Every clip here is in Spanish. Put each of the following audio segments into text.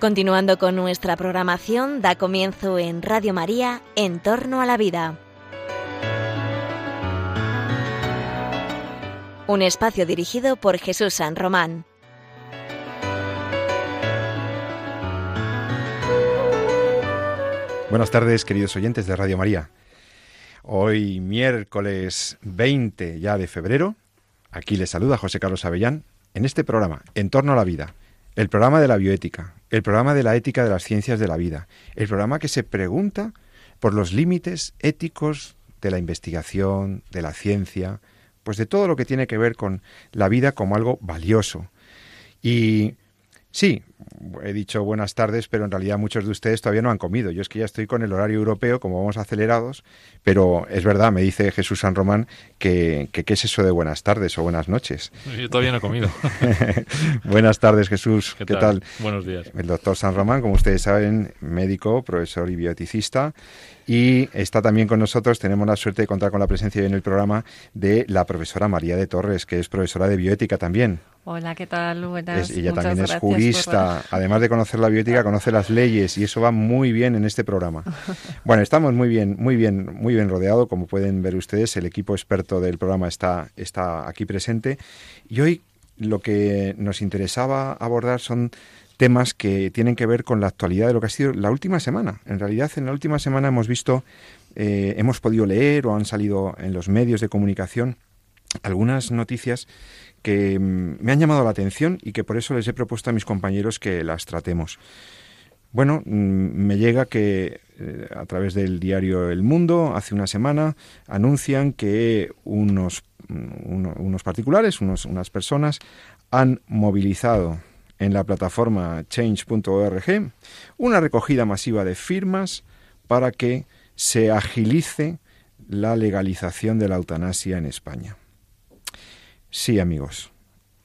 Continuando con nuestra programación, da comienzo en Radio María En torno a la vida. Un espacio dirigido por Jesús San Román. Buenas tardes, queridos oyentes de Radio María. Hoy miércoles 20 ya de febrero, aquí les saluda José Carlos Avellán en este programa En torno a la vida el programa de la bioética, el programa de la ética de las ciencias de la vida, el programa que se pregunta por los límites éticos de la investigación, de la ciencia, pues de todo lo que tiene que ver con la vida como algo valioso. Y Sí, he dicho buenas tardes, pero en realidad muchos de ustedes todavía no han comido. Yo es que ya estoy con el horario europeo, como vamos acelerados, pero es verdad, me dice Jesús San Román que, qué es eso de buenas tardes o buenas noches. Yo todavía no he comido. buenas tardes, Jesús. ¿Qué, tal? Buenos días. El doctor San Román, como ustedes saben, médico, profesor y bioticista. Y está también con nosotros, tenemos la suerte de contar con la presencia en el programa de la profesora María de Torres, que es profesora de bioética también. Hola, ¿qué tal? Buenas. ella también es jurista. Además de conocer la bioética, conoce las leyes y eso va muy bien en este programa. Bueno, estamos muy bien, muy bien, muy bien rodeado, como pueden ver ustedes. El equipo experto del programa está, está aquí presente. Y hoy lo que nos interesaba abordar son temas que tienen que ver con la actualidad de lo que ha sido la última semana. En realidad, en la última semana hemos visto, eh, hemos podido leer o han salido en los medios de comunicación algunas noticias que mm, me han llamado la atención y que por eso les he propuesto a mis compañeros que las tratemos. Bueno, mm, me llega que eh, a través del diario El Mundo, hace una semana, anuncian que unos, mm, unos particulares, unos, unas personas, han movilizado en la plataforma change.org una recogida masiva de firmas para que se agilice la legalización de la eutanasia en España. Sí, amigos.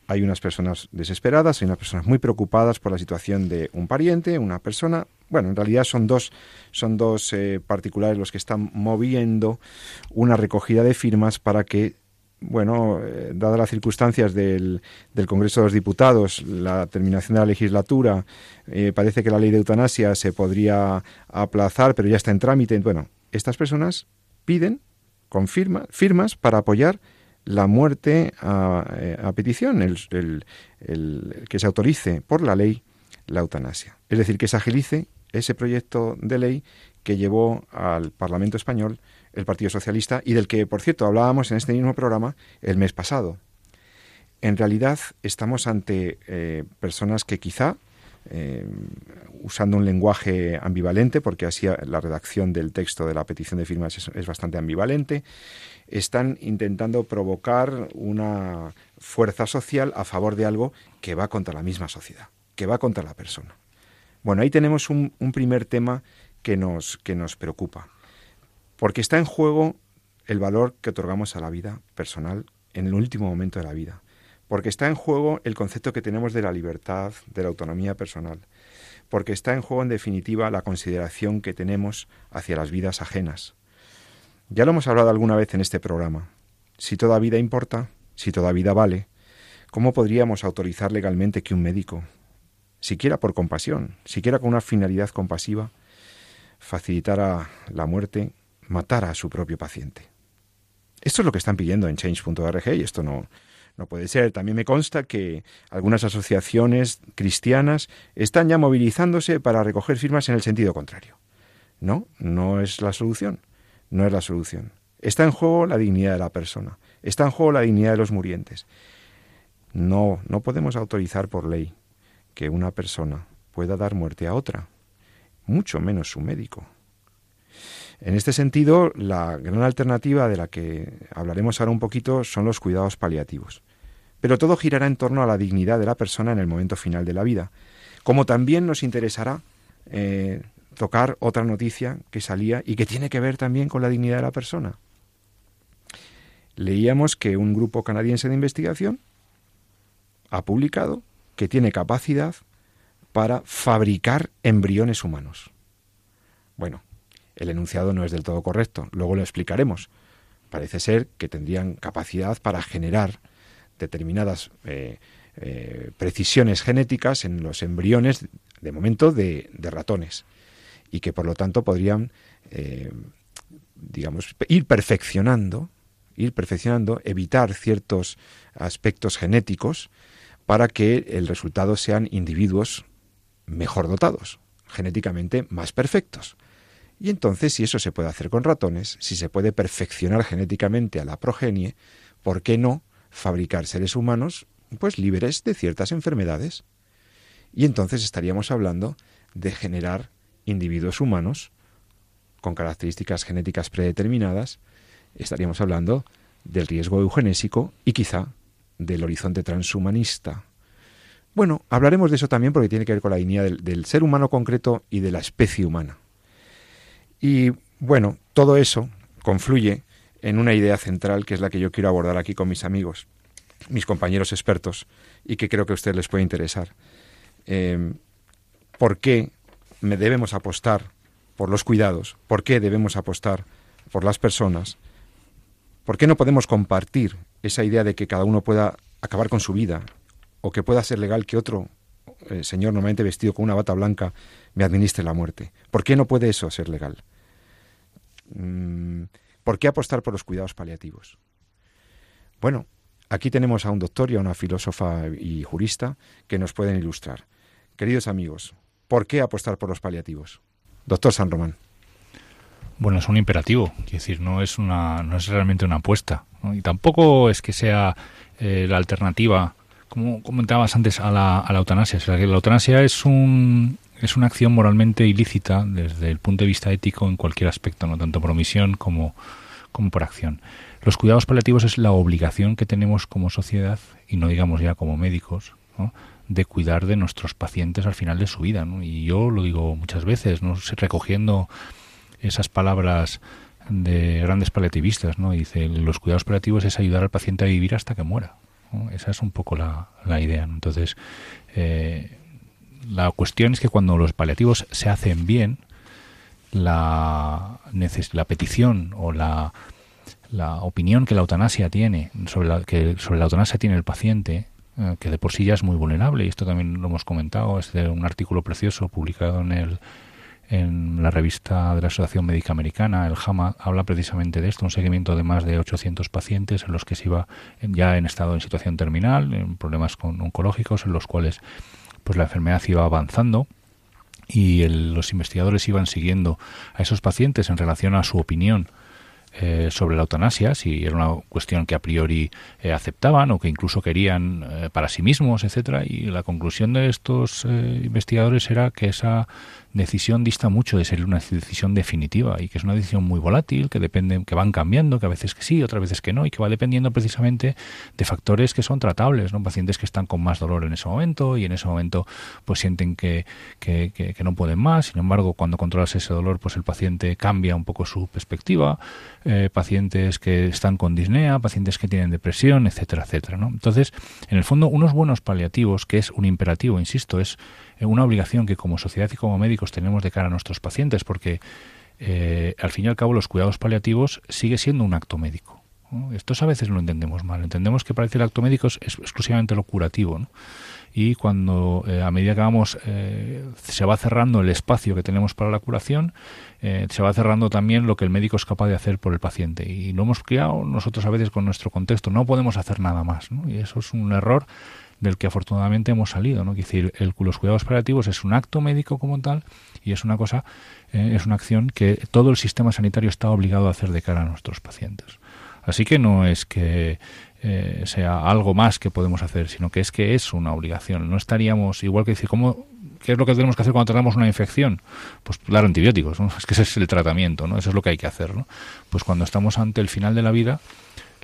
Hay unas personas desesperadas, hay unas personas muy preocupadas por la situación de un pariente, una persona. Bueno, en realidad son dos, son dos eh, particulares los que están moviendo una recogida de firmas para que bueno, eh, dadas las circunstancias del, del, Congreso de los Diputados, la terminación de la legislatura, eh, parece que la ley de eutanasia se podría aplazar, pero ya está en trámite. Bueno, estas personas piden con firmas para apoyar la muerte a, eh, petición, el, que se autorice por la ley la eutanasia. Es decir, que se agilice ese proyecto de ley que llevó al Parlamento español el Partido Socialista y del que, por cierto, hablábamos en este mismo programa el mes pasado. En realidad estamos ante eh, personas que quizá, eh, usando un lenguaje ambivalente, porque así la redacción del texto de la petición de firmas es bastante ambivalente, están intentando provocar una fuerza social a favor de algo que va contra la misma sociedad, que va contra la persona. Bueno, ahí tenemos un, primer tema que nos, que nos preocupa, porque está en juego el valor que otorgamos a la vida personal en el último momento de la vida, porque está en juego el concepto que tenemos de la libertad, de la autonomía personal, porque está en juego en definitiva la consideración que tenemos hacia las vidas ajenas, ya lo hemos hablado alguna vez en este programa. Si toda vida importa, si toda vida vale, ¿cómo podríamos autorizar legalmente que un médico, siquiera por compasión, siquiera con una finalidad compasiva, facilitara la muerte, matara a su propio paciente? Esto es lo que están pidiendo en change.org y esto no, no puede ser. También me consta que algunas asociaciones cristianas están ya movilizándose para recoger firmas en el sentido contrario. No, no es la solución no es la solución. Está en juego la dignidad de la persona, está en juego la dignidad de los murientes. No, no podemos autorizar por ley que una persona pueda dar muerte a otra, mucho menos su médico. En este sentido, la gran alternativa de la que hablaremos ahora un poquito son los cuidados paliativos. Pero todo girará en torno a la dignidad de la persona en el momento final de la vida, como también nos interesará eh, tocar otra noticia que salía y que tiene que ver también con la dignidad de la persona. Leíamos que un grupo canadiense de investigación ha publicado que tiene capacidad para fabricar embriones humanos. Bueno, el enunciado no es del todo correcto, luego lo explicaremos. Parece ser que tendrían capacidad para generar determinadas eh, eh, precisiones genéticas en los embriones, de momento, de, ratones, y que por lo tanto podrían, eh, digamos, ir perfeccionando, ir perfeccionando, evitar ciertos aspectos genéticos para que el resultado sean individuos mejor dotados, genéticamente más perfectos. Y entonces, si eso se puede hacer con ratones, si se puede perfeccionar genéticamente a la progenie, ¿por qué no fabricar seres humanos pues libres de ciertas enfermedades? Y entonces estaríamos hablando de generar individuos humanos con características genéticas predeterminadas, estaríamos hablando del riesgo eugenésico y quizá del horizonte transhumanista. Bueno, hablaremos de eso también porque tiene que ver con la línea del ser humano concreto y de la especie humana. Y bueno, todo eso confluye en una idea central que es la que yo quiero abordar aquí con mis amigos, mis compañeros expertos, y que creo que a ustedes les puede interesar. Em, ¿Por qué debemos apostar por los cuidados? ¿Por qué debemos apostar por las personas? ¿Por qué no podemos compartir esa idea de que cada uno pueda acabar con su vida o que pueda ser legal que otro eh, señor normalmente vestido con una bata blanca me administre la muerte. ¿Por qué no puede eso ser legal? Mm, ¿Por qué apostar por los cuidados paliativos? Bueno, aquí tenemos a un doctor y a una filósofa y jurista que nos pueden ilustrar. Queridos amigos, ¿por qué apostar por los paliativos? Doctor San Román. Bueno, es un imperativo, es decir, no es una, no es realmente una apuesta, y tampoco es que sea eh, la alternativa como comentabas antes, a la, a la eutanasia. la eutanasia es, un, es una acción moralmente ilícita desde el punto de vista ético en cualquier aspecto, no tanto por omisión como, como por acción. Los cuidados paliativos es la obligación que tenemos como sociedad, y no digamos ya como médicos, de cuidar de nuestros pacientes al final de su vida. Y yo lo digo muchas veces, ¿no? recogiendo esas palabras de grandes paliativistas, ¿no? dice, los cuidados paliativos es ayudar al paciente a vivir hasta que muera. Esa es un poco la, idea. Entonces, eh, la cuestión es que cuando los paliativos se hacen bien, la, la petición o la, la opinión que la eutanasia tiene sobre la, que sobre la eutanasia tiene el paciente, eh, que de por sí ya es muy vulnerable, y esto también lo hemos comentado, es de un artículo precioso publicado en el en la revista de la Asociación Médica Americana, el JAMA, habla precisamente de esto, un seguimiento de más de 800 pacientes en los que se iba ya en estado en situación terminal, en problemas con oncológicos, en los cuales pues la enfermedad iba avanzando y los investigadores iban siguiendo a esos pacientes en relación a su opinión eh, sobre la eutanasia, si era una cuestión que a priori eh, aceptaban o que incluso querían eh, para sí mismos, etcétera. Y la conclusión de estos investigadores era que esa decisión dista mucho de ser una decisión definitiva y que es una decisión muy volátil, que depende, que van cambiando, que a veces que sí, otras veces que no, y que va dependiendo precisamente de factores que son tratables, ¿no? Pacientes que están con más dolor en ese momento y en ese momento pues sienten que, que, que, no pueden más, sin embargo cuando controlas ese dolor pues el paciente cambia un poco su perspectiva, eh, pacientes que están con disnea, pacientes que tienen depresión, etcétera, etcétera, ¿no? Entonces, en el fondo, unos buenos paliativos, que es un imperativo, insisto, es una obligación que como sociedad y como médicos tenemos de cara a nuestros pacientes, porque eh, al fin y al cabo los cuidados paliativos sigue siendo un acto médico. Esto a veces lo entendemos mal. Entendemos que parece el acto médico es exclusivamente lo curativo. Y cuando eh, a medida que vamos, eh, se va cerrando el espacio que tenemos para la curación, se va cerrando también lo que el médico es capaz de hacer por el paciente. Y lo hemos criado nosotros a veces con nuestro contexto. No podemos hacer nada más. Y eso es un error del que afortunadamente hemos salido. ¿no? Es decir, el, los cuidados paliativos es un acto médico como tal y es una cosa, eh, es una acción que todo el sistema sanitario está obligado a hacer de cara a nuestros pacientes. Así que no es que eh, sea algo más que podemos hacer, sino que es que es una obligación. No estaríamos, igual que decir, ¿cómo, ¿qué es lo que tenemos que hacer cuando tratamos una infección? Pues dar antibióticos, ¿no? es que ese es el tratamiento, ¿no? eso es lo que hay que hacer. ¿no? Pues cuando estamos ante el final de la vida,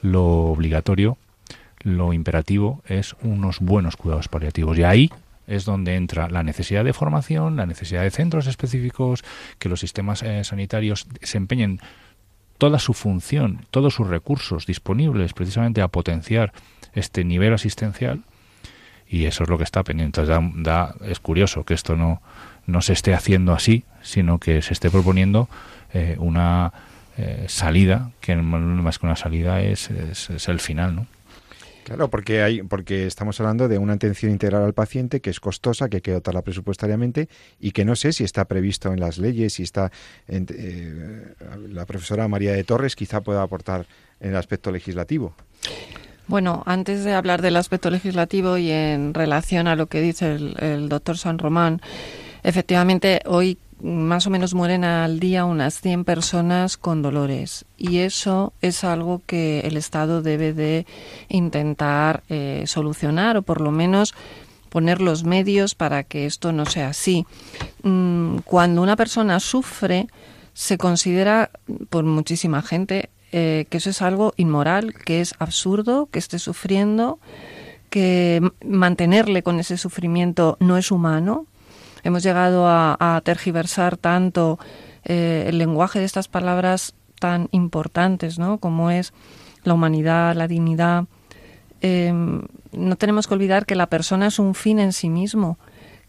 lo obligatorio lo imperativo es unos buenos cuidados paliativos. Y ahí es donde entra la necesidad de formación, la necesidad de centros específicos, que los sistemas eh, sanitarios desempeñen toda su función, todos sus recursos disponibles precisamente a potenciar este nivel asistencial. Y eso es lo que está pendiente. Es curioso que esto no, no se esté haciendo así, sino que se esté proponiendo eh, una eh, salida, que más que una salida es, es, es el final, ¿no? Claro, porque hay, porque estamos hablando de una atención integral al paciente que es costosa, que hay que dotarla presupuestariamente y que no sé si está previsto en las leyes, si está eh, la profesora María de Torres quizá pueda aportar en el aspecto legislativo. Bueno, antes de hablar del aspecto legislativo y en relación a lo que dice el doctor San Román, efectivamente hoy más o menos mueren al día unas 100 personas con dolores y eso es algo que el Estado debe de intentar eh, solucionar o por lo menos poner los medios para que esto no sea así. Mm, cuando una persona sufre, se considera por muchísima gente eh, que eso es algo inmoral, que es absurdo, que esté sufriendo, que mantenerle con ese sufrimiento no es humano, hemos llegado a, tergiversar tanto eh, el lenguaje de estas palabras tan importantes, ¿no? Como es la humanidad, la dignidad. Em, no tenemos que olvidar que la persona es un fin en sí mismo,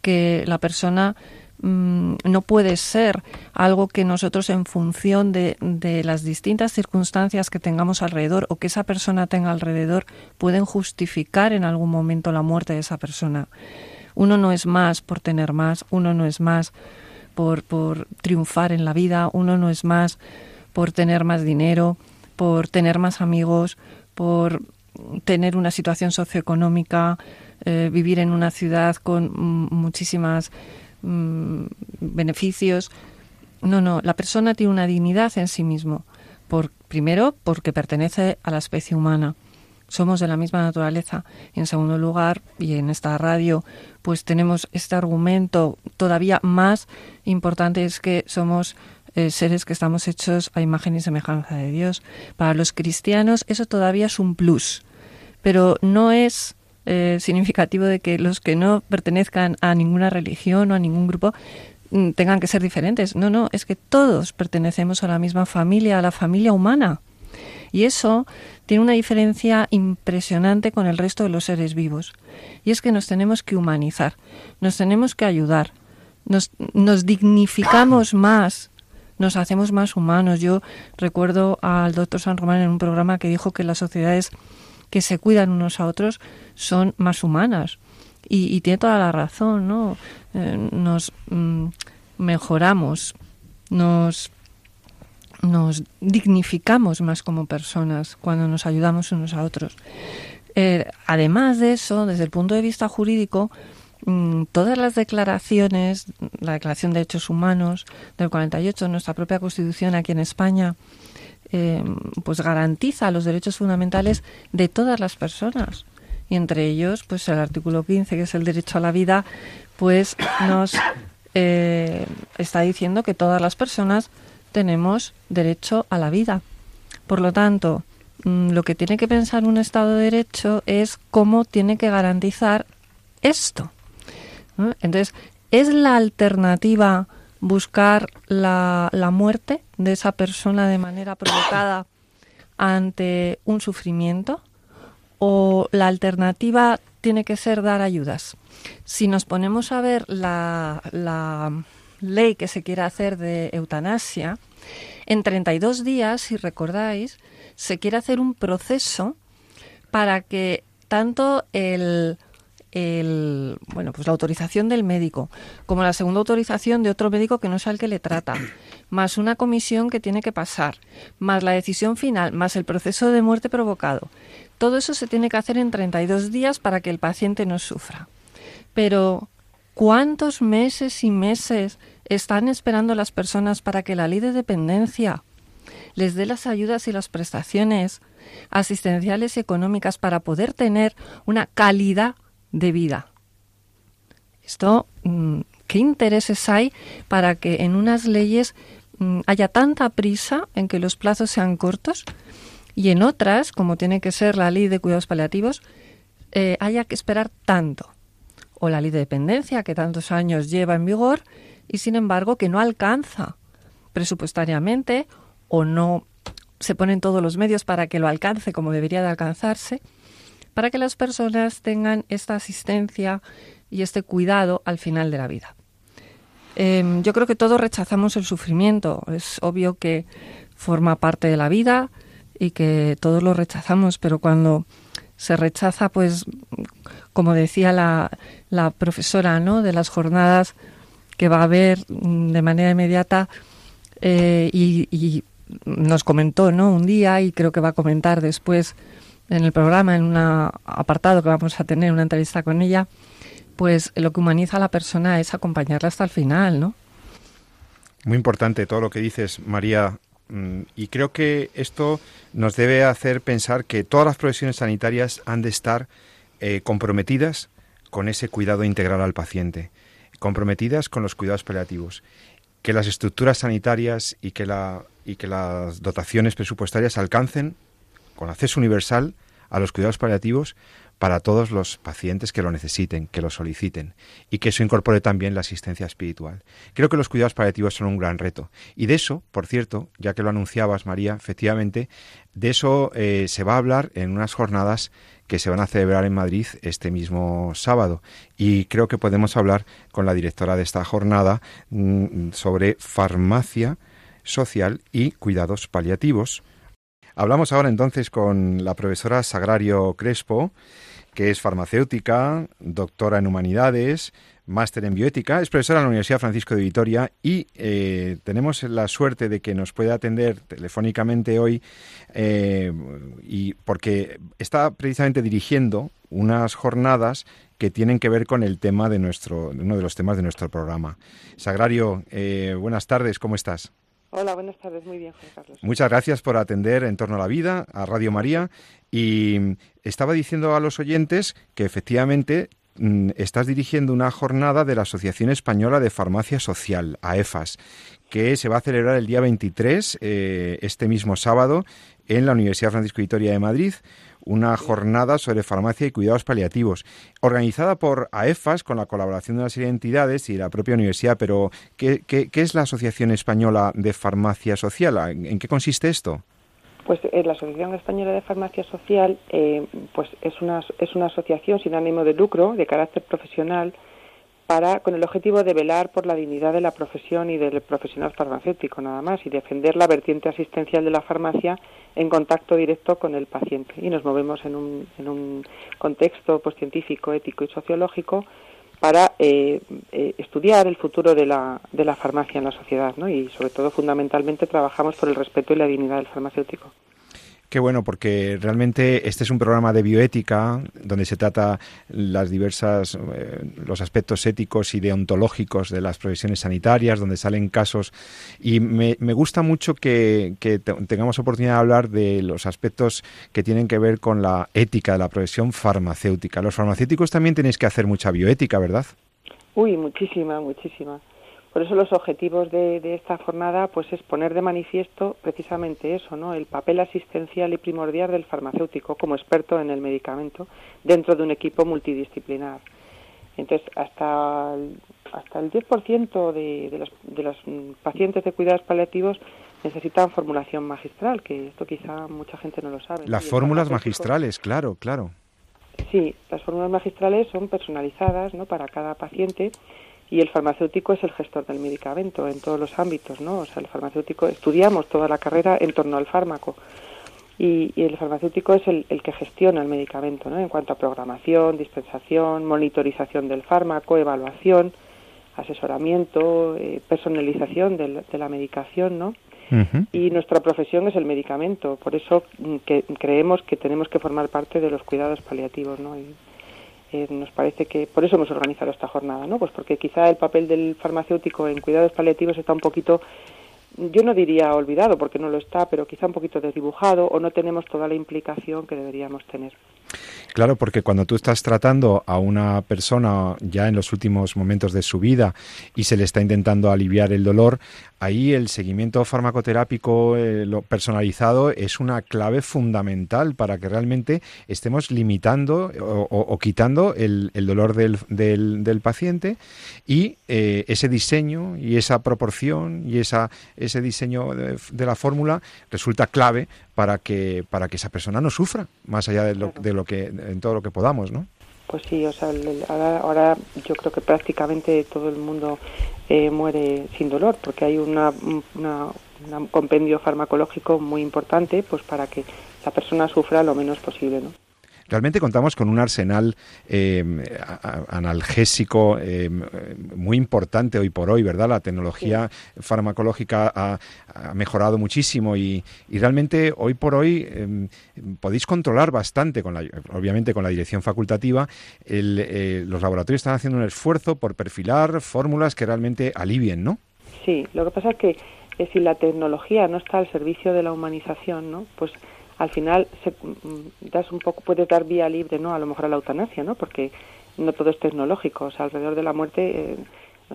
que la persona mm, no puede ser algo que nosotros en función de, de, las distintas circunstancias que tengamos alrededor o que esa persona tenga alrededor pueden justificar en algún momento la muerte de esa persona. Uno no es más por tener más, uno no es más por, por triunfar en la vida, uno no es más por tener más dinero, por tener más amigos, por tener una situación socioeconómica, eh, vivir en una ciudad con muchísimas mm, beneficios. No, no, la persona tiene una dignidad en sí mismo. Por, primero, porque pertenece a la especie humana somos de la misma naturaleza. En segundo lugar, y en esta radio, pues tenemos este argumento todavía más importante, es que somos eh, seres que estamos hechos a imagen y semejanza de Dios. Para los cristianos eso todavía es un plus, pero no es eh, significativo de que los que no pertenezcan a ninguna religión o a ningún grupo mm, tengan que ser diferentes. No, no, es que todos pertenecemos a la misma familia, a la familia humana. Y eso tiene una diferencia impresionante con el resto de los seres vivos. Y es que nos tenemos que humanizar, nos tenemos que ayudar, nos, nos dignificamos más, nos hacemos más humanos. Yo recuerdo al doctor San Román en un programa que dijo que las sociedades que se cuidan unos a otros son más humanas. Y, tiene toda la razón, ¿no? Eh, nos mm, mejoramos, nos nos dignificamos más como personas cuando nos ayudamos unos a otros. Eh, además de eso, desde el punto de vista jurídico, mm, todas las declaraciones, la Declaración de Derechos Humanos del 48, nuestra propia Constitución aquí en España, eh, pues garantiza los derechos fundamentales de todas las personas. Y entre ellos, pues el artículo 15, que es el derecho a la vida, pues nos eh, está diciendo que todas las personas tenemos derecho a la vida. Por lo tanto, mm, lo que tiene que pensar un Estado de Derecho es cómo tiene que garantizar esto. Entonces, ¿es la alternativa buscar la, la muerte de esa persona de manera provocada ante un sufrimiento? ¿O la alternativa tiene que ser dar ayudas? Si nos ponemos a ver la, la ley que se quiere hacer de eutanasia, en 32 días, si recordáis, se quiere hacer un proceso para que tanto el, el, bueno, pues la autorización del médico, como la segunda autorización de otro médico que no sea el que le trata, más una comisión que tiene que pasar, más la decisión final, más el proceso de muerte provocado. Todo eso se tiene que hacer en 32 días para que el paciente no sufra. Pero, ¿cuántos meses y meses están esperando las personas para que la ley de dependencia les dé las ayudas y las prestaciones asistenciales y económicas para poder tener una calidad de vida. Esto, mm, ¿qué intereses hay para que en unas leyes mm, haya tanta prisa en que los plazos sean cortos y en otras, como tiene que ser la ley de cuidados paliativos, eh, haya que esperar tanto? O la ley de dependencia, que tantos años lleva en vigor y sin embargo que no alcanza presupuestariamente o no se ponen todos los medios para que lo alcance como debería de alcanzarse, para que las personas tengan esta asistencia y este cuidado al final de la vida. Em, yo creo que todos rechazamos el sufrimiento. Es obvio que forma parte de la vida y que todos lo rechazamos, pero cuando se rechaza, pues, como decía la, la profesora, ¿no? De las jornadas que va a haber mm, de manera inmediata eh, y, nos comentó, ¿no? Un día y creo que va a comentar después en el programa, en un apartado que vamos a tener, una entrevista con ella, pues lo que humaniza a la persona es acompañarla hasta el final, ¿no? Muy importante todo lo que dices, María. Mm, y creo que esto nos debe hacer pensar que todas las profesiones sanitarias han de estar eh, comprometidas con ese cuidado integral al paciente, comprometidas con los cuidados paliativos, que las estructuras sanitarias y que, la, y que las dotaciones presupuestarias alcancen con acceso universal a los cuidados paliativos para todos los pacientes que lo necesiten, que lo soliciten, y que eso incorpore también la asistencia espiritual. Creo que los cuidados paliativos son un gran reto. Y de eso, por cierto, ya que lo anunciabas, María, efectivamente, de eso eh, se va a hablar en unas jornadas que se van a celebrar en Madrid este mismo sábado. Y creo que podemos hablar con la directora de esta jornada mm, sobre farmacia social y cuidados paliativos. Hablamos ahora entonces con la profesora Sagrario Crespo, que es farmacéutica, doctora en humanidades, máster en bioética, es profesora en la Universidad Francisco de Vitoria y eh, tenemos la suerte de que nos pueda atender telefónicamente hoy eh, y porque está precisamente dirigiendo unas jornadas que tienen que ver con el tema de nuestro, uno de los temas de nuestro programa. Sagrario, eh, buenas tardes, ¿cómo estás? Hola, buenas tardes, muy bien, Juan Carlos. Muchas gracias por atender en torno a la vida, a Radio María. Y estaba diciendo a los oyentes que efectivamente mm, estás dirigiendo una jornada de la Asociación Española de Farmacia Social, AEFAS, que se va a celebrar el día 23, eh, este mismo sábado, en la Universidad Francisco Vitoria de Madrid una jornada sobre farmacia y cuidados paliativos, organizada por AEFAS con la colaboración de una serie de entidades y la propia universidad. Pero, ¿qué, es la Asociación Española de Farmacia Social? ¿En qué consiste esto? Pues eh, la Asociación Española de Farmacia Social eh, pues es una, es una asociación sin ánimo de lucro, de carácter profesional, para, con el objetivo de velar por la dignidad de la profesión y del profesional farmacéutico, nada más, y defender la vertiente asistencial de la farmacia en contacto directo con el paciente. Y nos movemos en un, en un contexto pues, científico, ético y sociológico para eh, eh, estudiar el futuro de la, de la farmacia en la sociedad, ¿no? Y sobre todo, fundamentalmente, trabajamos por el respeto y la dignidad del farmacéutico. Qué bueno, porque realmente este es un programa de bioética donde se trata las diversas eh, los aspectos éticos y deontológicos de las profesiones sanitarias, donde salen casos y me, gusta mucho que, tengamos oportunidad de hablar de los aspectos que tienen que ver con la ética de la profesión farmacéutica. Los farmacéuticos también tenéis que hacer mucha bioética, ¿verdad? Uy, muchísima, muchísima. Por eso los objetivos de, esta jornada pues es poner de manifiesto precisamente eso, ¿no? El papel asistencial y primordial del farmacéutico como experto en el medicamento dentro de un equipo multidisciplinar. Entonces, hasta el, hasta el 10% de, de, los, de los pacientes de cuidados paliativos necesitan formulación magistral, que esto quizá mucha gente no lo sabe. Las fórmulas magistrales, claro, claro. Sí, las fórmulas magistrales son personalizadas ¿no? para cada paciente y el farmacéutico es el gestor del medicamento en todos los ámbitos, ¿no? O sea, el farmacéutico, estudiamos toda la carrera en torno al fármaco y, el farmacéutico es el, que gestiona el medicamento, ¿no? En cuanto a programación, dispensación, monitorización del fármaco, evaluación, asesoramiento, eh, personalización de la, medicación, ¿no? Y nuestra profesión es el medicamento, por eso mm, que creemos que tenemos que formar parte de los cuidados paliativos, ¿no? Nos parece que por eso hemos organizado esta jornada, ¿no? Pues porque quizá el papel del farmacéutico en cuidados paliativos está un poquito yo no diría olvidado porque no lo está, pero quizá un poquito desdibujado o no tenemos toda la implicación que deberíamos tener. Claro, porque cuando tú estás tratando a una persona ya en los últimos momentos de su vida y se le está intentando aliviar el dolor, ahí el seguimiento farmacoterápico eh, personalizado es una clave fundamental para que realmente estemos limitando o, quitando el, dolor del, del, paciente y eh, ese diseño y esa proporción y esa, ese diseño de, la fórmula resulta clave para que, para que esa persona no sufra, más allá de lo, de lo que, en todo lo que podamos, ¿no? Pues sí, o sea, ahora, yo creo que prácticamente todo el mundo eh, muere sin dolor, porque hay una, un compendio farmacológico muy importante, pues para que la persona sufra lo menos posible, ¿no? Realmente contamos con un arsenal eh, analgésico eh, muy importante hoy por hoy, ¿verdad? La tecnología farmacológica ha, mejorado muchísimo y, realmente hoy por hoy em, podéis controlar bastante, con la, obviamente con la dirección facultativa, eh, los laboratorios están haciendo un esfuerzo por perfilar fórmulas que realmente alivien, ¿no? Sí, lo que pasa es que si la tecnología no está al servicio de la humanización, ¿no? Pues al final se, mm, das un poco, puede dar vía libre, ¿no? A lo mejor a la eutanasia, ¿no? Porque no todo es tecnológico, o sea, alrededor de la muerte, eh,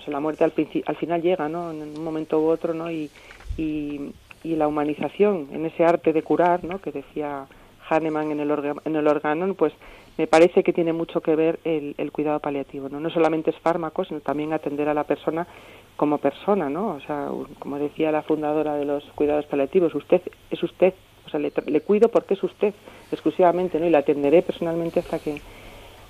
la muerte al, al final llega, ¿no? En un momento u otro, ¿no? Y, la humanización en ese arte de curar, ¿no? Que decía Hahnemann en el, en el pues me parece que tiene mucho que ver el, el, cuidado paliativo, ¿no? No solamente es fármaco, sino también atender a la persona como persona, ¿no? O sea, como decía la fundadora de los cuidados paliativos, usted es usted, o sea, le, cuido porque es usted exclusivamente, ¿no? Y la atenderé personalmente hasta que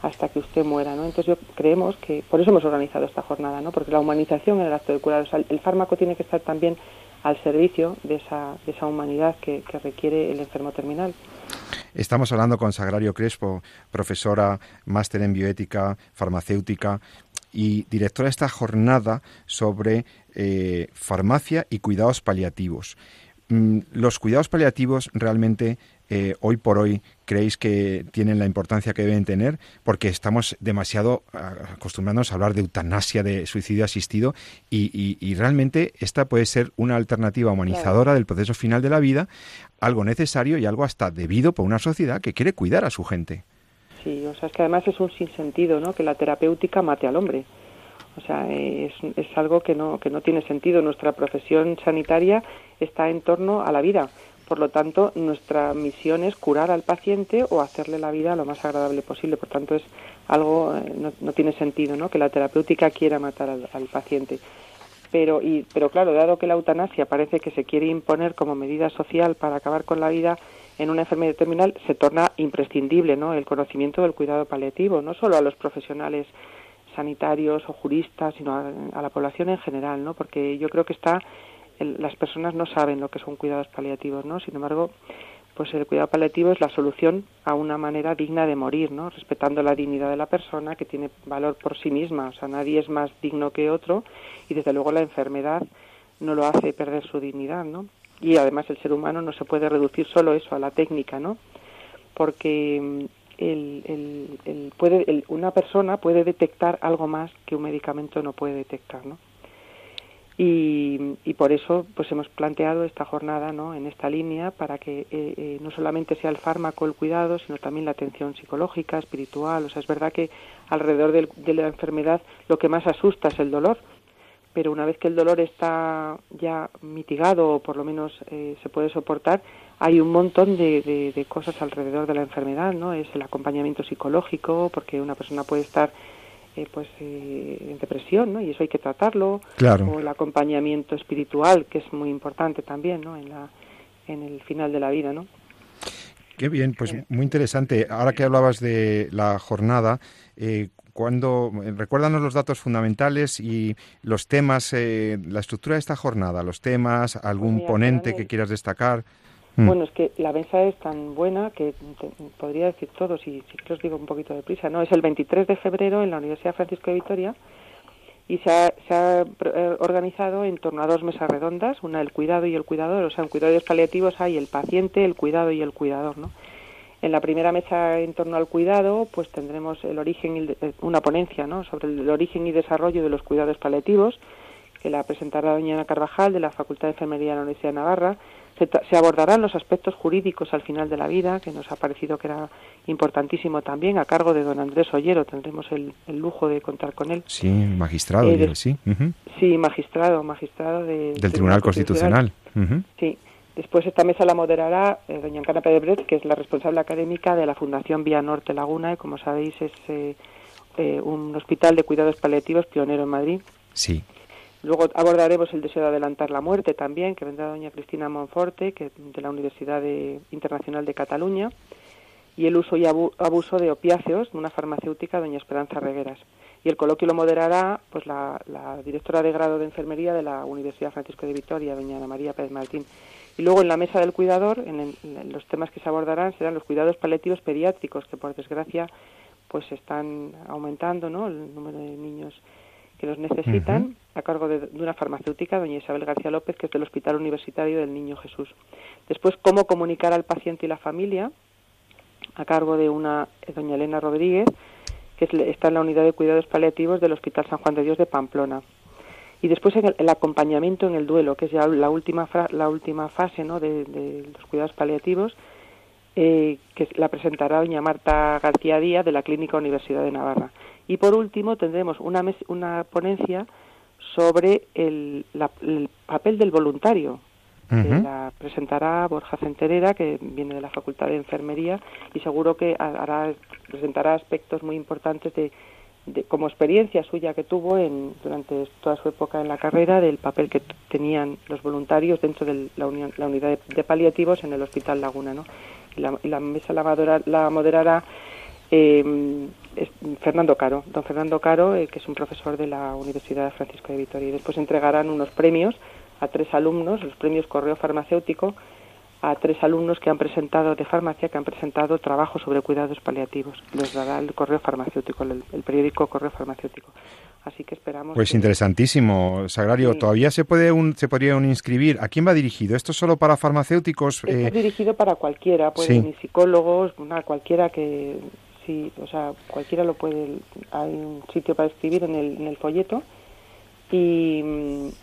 hasta que usted muera, ¿no? Entonces yo creemos que por eso hemos organizado esta jornada, ¿no? Porque la humanización en el acto de cuidado, o sea, el fármaco tiene que estar también al servicio de esa, de esa humanidad que, que requiere el enfermo terminal. Estamos hablando con Sagrario Crespo, profesora, máster en bioética, farmacéutica y directora de esta jornada sobre eh, farmacia y cuidados paliativos. Mm, los cuidados paliativos realmente eh, hoy por hoy creéis que tienen la importancia que deben tener? Porque estamos demasiado ah, acostumbrándonos a hablar de eutanasia, de suicidio asistido, y, realmente esta puede ser una alternativa humanizadora del proceso final de la vida, algo necesario y algo hasta debido por una sociedad que quiere cuidar a su gente. Sí, o sea, es que además es un sinsentido, ¿no? Que la terapéutica mate al hombre. O sea, es, es algo que no, que no tiene sentido. Nuestra profesión sanitaria está en torno a la vida. Por lo tanto, nuestra misión es curar al paciente o hacerle la vida lo más agradable posible. Por tanto, es algo, eh, no, tiene sentido ¿no? que la terapéutica quiera matar al, paciente. Pero, y, pero claro, dado que la eutanasia parece que se quiere imponer como medida social para acabar con la vida en una enfermedad terminal, se torna imprescindible ¿no? el conocimiento del cuidado paliativo, no solo a los profesionales sanitarios o juristas, sino a, la población en general, ¿no? porque yo creo que está las personas no saben lo que son cuidados paliativos, ¿no? Sin embargo, pues el cuidado paliativo es la solución a una manera digna de morir, ¿no? Respetando la dignidad de la persona que tiene valor por sí misma, o sea, nadie es más digno que otro y desde luego la enfermedad no lo hace perder su dignidad, ¿no? Y además el ser humano no se puede reducir solo eso a la técnica, ¿no? Porque mm, el, el, puede, una persona puede detectar algo más que un medicamento no puede detectar, ¿no? Y, por eso pues hemos planteado esta jornada ¿no? en esta línea para que eh, eh, no solamente sea el fármaco el cuidado sino también la atención psicológica espiritual o sea es verdad que alrededor de, la enfermedad lo que más asusta es el dolor pero una vez que el dolor está ya mitigado o por lo menos eh, se puede soportar hay un montón de, de cosas alrededor de la enfermedad no es el acompañamiento psicológico porque una persona puede estar eh, pues eh, en depresión, ¿no? Y eso hay que tratarlo. Claro. O el acompañamiento espiritual, que es muy importante también, ¿no? En, la, en el final de la vida, ¿no? Qué bien, pues muy interesante. Ahora que hablabas de la jornada, eh, cuando recuérdanos los datos fundamentales y los temas, la estructura de esta jornada, los temas, algún pues ponente que quieras destacar. Mm. Bueno, es que la mesa es tan buena que podría decir todos, y si que os digo un poquito de prisa, ¿no? Es el 23 de febrero en la Universidad Francisco de Vitoria y se ha, se ha eh, organizado en torno a dos mesas redondas, una el cuidado y el cuidador, o sea, en cuidados paliativos hay el paciente, el cuidado y el cuidador, ¿no? En la primera mesa en torno al cuidado, pues tendremos el origen y eh, una ponencia, ¿no? Sobre el origen y desarrollo de los cuidados paliativos, que la presentará doña Ana Carvajal de la Facultad de Enfermería de la Universidad de Navarra se, abordarán los aspectos jurídicos al final de la vida, que nos ha parecido que era importantísimo también, a cargo de don Andrés Ollero. Tendremos el, lujo de contar con él. Sí, magistrado, eh, sí. Sí, magistrado, magistrado del Tribunal Constitucional. Sí. Después esta mesa la moderará eh, doña Ancana Pérez que es la responsable académica de la Fundación Vía Norte Laguna, y como sabéis es eh, un hospital de cuidados paliativos pionero en Madrid. Sí. Luego abordaremos el deseo de adelantar la muerte también, que vendrá doña Cristina Monforte, que de la Universidad Internacional de Cataluña, y el uso y abuso de opiáceos, una farmacéutica, doña Esperanza Regueras. y el coloquio lo moderará pues la, directora de grado de enfermería de la Universidad Francisco de Vitoria, doña Ana María Pérez Martín. Y luego en la mesa del cuidador, en, los temas que se abordarán serán los cuidados paliativos pediátricos, que por desgracia pues están aumentando, ¿no? El número de niños que los necesitan, a cargo de, una farmacéutica, doña Isabel García López, que es del Hospital Universitario del Niño Jesús. Después, cómo comunicar al paciente y la familia, a cargo de una eh, doña Elena Rodríguez, que está en la unidad de cuidados paliativos del Hospital San Juan de Dios de Pamplona. Y después el, acompañamiento en el duelo, que es ya la última, la última fase ¿no? de, los cuidados paliativos, eh, que la presentará doña Marta García Díaz de la Clínica Universidad de Navarra. Y por último tendremos una, una ponencia sobre el, papel del voluntario, que la presentará Borja Centerera, que viene de la Facultad de Enfermería, y seguro que hará, presentará aspectos muy importantes de como experiencia suya que tuvo en, durante toda su época en la carrera del papel que tenían los voluntarios dentro de la, unión, la unidad de, paliativos en el Hospital Laguna. ¿no? Y la, mesa la, la moderará eh, Fernando Caro, don Fernando Caro, eh, que es un profesor de la Universidad Francisco de Vitoria. Y después entregarán unos premios a tres alumnos, los premios Correo Farmacéutico, a tres alumnos que han presentado de farmacia, que han presentado trabajo sobre cuidados paliativos. Les dará el correo farmacéutico, el, periódico Correo Farmacéutico. Así que esperamos. Pues interesantísimo, Sagrario. Todavía se puede un, se podría un inscribir. ¿A quién va dirigido? ¿Esto solo para farmacéuticos? Es eh, dirigido para cualquiera, pueden sí. psicólogos, una, cualquiera que sí, o sea, cualquiera lo puede. Hay un sitio para escribir en el, en el folleto. Y,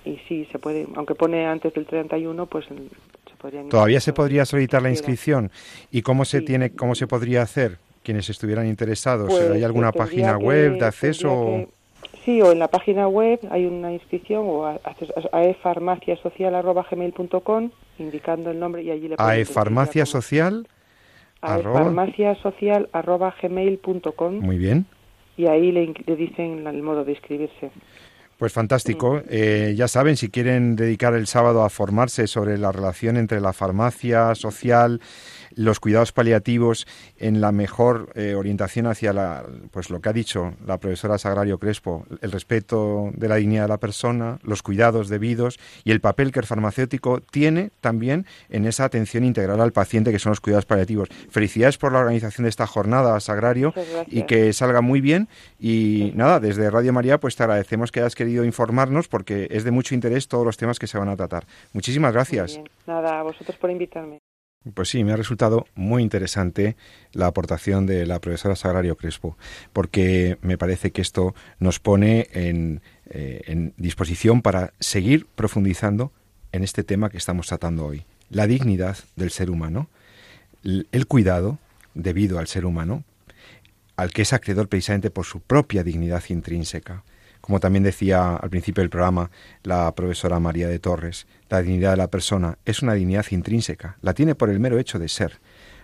y sí, se puede, aunque pone antes del 31, pues Todavía se podría solicitar la inscripción. ¿Y cómo se tiene, cómo se podría hacer? Quienes estuvieran interesados. ¿Hay pues, alguna página web de acceso? sí, o en la página web hay una inscripción o a, a efarmaciasocial.gmail.com indicando el nombre y allí le pueden... efarmaciasocial Muy bien. Y ahí le, le dicen el modo de inscribirse. Pues fantástico. Eh, ya saben, si quieren dedicar el sábado a formarse sobre la relación entre la farmacia social los cuidados paliativos en la mejor eh, orientación hacia la, pues lo que ha dicho la profesora Sagrario Crespo, el respeto de la dignidad de la persona, los cuidados debidos y el papel que el farmacéutico tiene también en esa atención integral al paciente que son los cuidados paliativos. Felicidades por la organización de esta jornada, Sagrario, y que salga muy bien. Y nada, desde Radio María, pues te agradecemos que hayas querido informarnos porque es de mucho interés todos los temas que se van a tratar. Muchísimas gracias. Nada, a vosotros por invitarme. Pues sí, me ha resultado muy interesante la aportación de la profesora Sagrario Crespo, porque me parece que esto nos pone en, eh, disposición para seguir profundizando en este tema que estamos tratando hoy, la dignidad del ser humano, el cuidado debido al ser humano, al que es acreedor precisamente por su propia dignidad intrínseca. Como también decía al principio del programa la profesora María de Torres, la dignidad de la persona es una dignidad intrínseca, la tiene por el mero hecho de ser.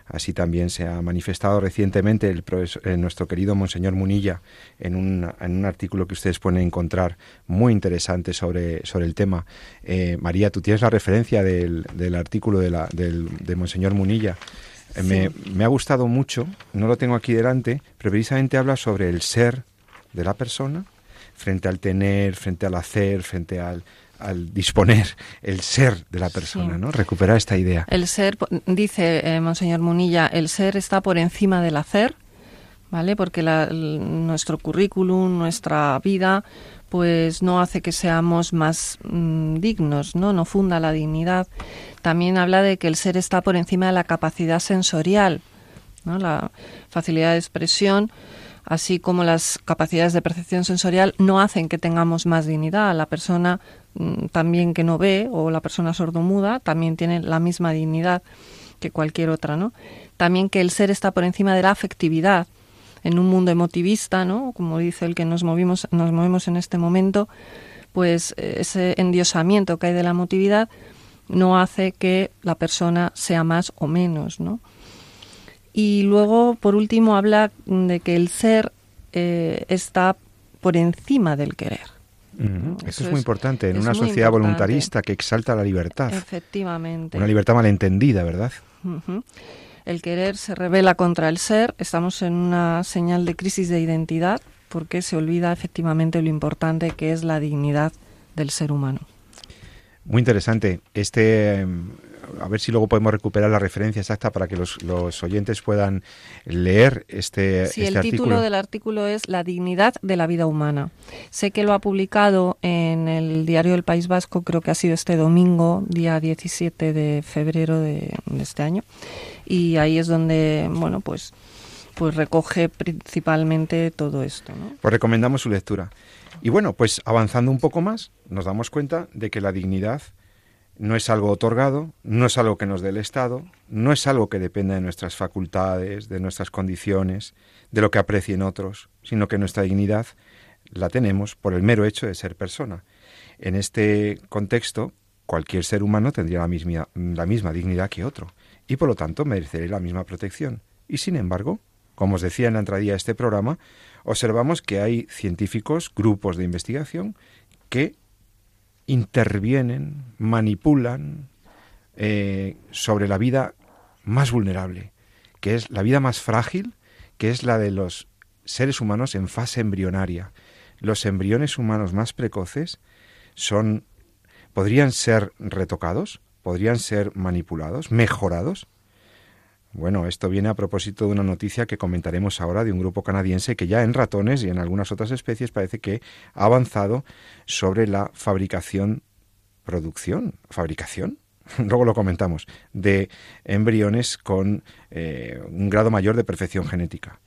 Así también se ha manifestado recientemente el eh, nuestro querido Monseñor Munilla en un, en un, artículo que ustedes pueden encontrar muy interesante sobre, sobre el tema. Eh, María, tú tienes la referencia del, del artículo de, la, del, de Monseñor Munilla. Eh, me, me ha gustado mucho, no lo tengo aquí delante, pero precisamente habla sobre el ser de la persona frente al tener, frente al hacer, frente al, al disponer, el ser de la persona, ¿no? Recuperar esta idea. El ser, dice eh, Monseñor Munilla, el ser está por encima del hacer, ¿vale? Porque nuestro currículum, nuestra vida, pues no hace que seamos más mm, dignos, ¿no? No funda la dignidad. También habla de que el ser está por encima de la capacidad sensorial, ¿no? La facilidad de expresión así como las capacidades de percepción sensorial, no hacen que tengamos más dignidad. La persona mm, también que no ve o la persona sordomuda también tiene la misma dignidad que cualquier otra, ¿no? También que el ser está por encima de la afectividad. En un mundo emotivista, ¿no? Como dice el que nos movimos, nos movemos en este momento, pues eh, ese endiosamiento que hay de la emotividad no hace que la persona sea más o menos, ¿no? Y luego, por último, habla de que el ser eh, está por encima del querer. Eso, es muy importante en una sociedad voluntarista que exalta la libertad. Efectivamente. Una libertad malentendida, ¿verdad? El querer se revela contra el ser. Estamos en una señal de crisis de identidad porque se olvida efectivamente lo importante que es la dignidad del ser humano. Muy interesante. Este, a ver si luego podemos recuperar la referencia exacta para que los, los oyentes puedan leer este, sí, este el título del artículo es La dignidad de la vida humana. Sé que lo ha publicado en el diario del País Vasco, creo que ha sido este domingo, día 17 de febrero de, de este año. Y ahí es donde, bueno, pues pues recoge principalmente todo esto. ¿no? Pues recomendamos su lectura. Y bueno, pues avanzando un poco más, nos damos cuenta de que la dignidad no es algo otorgado, no es algo que nos dé el Estado, no es algo que dependa de nuestras facultades, de nuestras condiciones, de lo que aprecien otros, sino que nuestra dignidad la tenemos por el mero hecho de ser persona. En este contexto, cualquier ser humano tendría la misma, la misma dignidad que otro y por lo tanto merecería la misma protección. Y sin embargo, como os decía en la entradilla de este programa, observamos que hay científicos, grupos de investigación, que intervienen, manipulan eh, sobre la vida más vulnerable, que es la vida más frágil, que es la de los seres humanos en fase embrionaria. Los embriones humanos más precoces son podrían ser retocados, podrían ser manipulados, mejorados bueno, esto viene a propósito de una noticia que comentaremos ahora de un grupo canadiense que ya en ratones y en algunas otras especies parece que ha avanzado sobre la fabricación, producción, fabricación, luego lo comentamos, de embriones con eh, un grado mayor de perfección genética.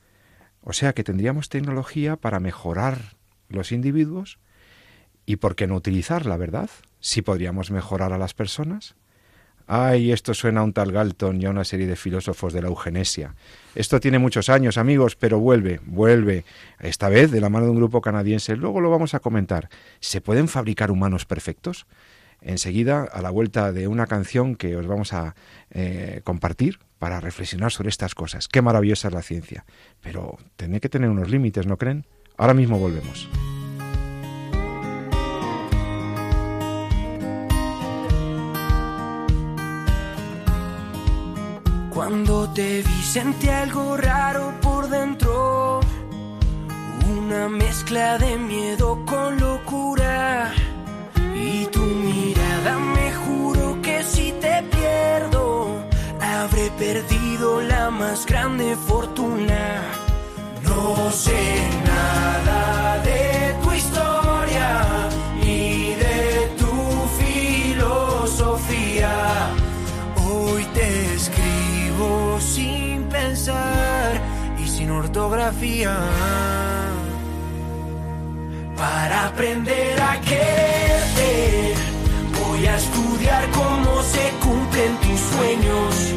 O sea que tendríamos tecnología para mejorar los individuos y por qué no utilizarla, ¿verdad? Si podríamos mejorar a las personas. Ay, esto suena a un tal Galton y a una serie de filósofos de la eugenesia. Esto tiene muchos años, amigos, pero vuelve, vuelve. Esta vez de la mano de un grupo canadiense. Luego lo vamos a comentar. ¿Se pueden fabricar humanos perfectos? Enseguida, a la vuelta de una canción que os vamos a eh, compartir para reflexionar sobre estas cosas. Qué maravillosa es la ciencia. Pero tiene que tener unos límites, ¿no creen? Ahora mismo volvemos. Cuando te vi sentí algo raro por dentro, una mezcla de miedo con locura. Y tu mirada me juro que si te pierdo, habré perdido la más grande fortuna. No sé nada Para aprender a quererte, voy a estudiar cómo se cumplen tus sueños.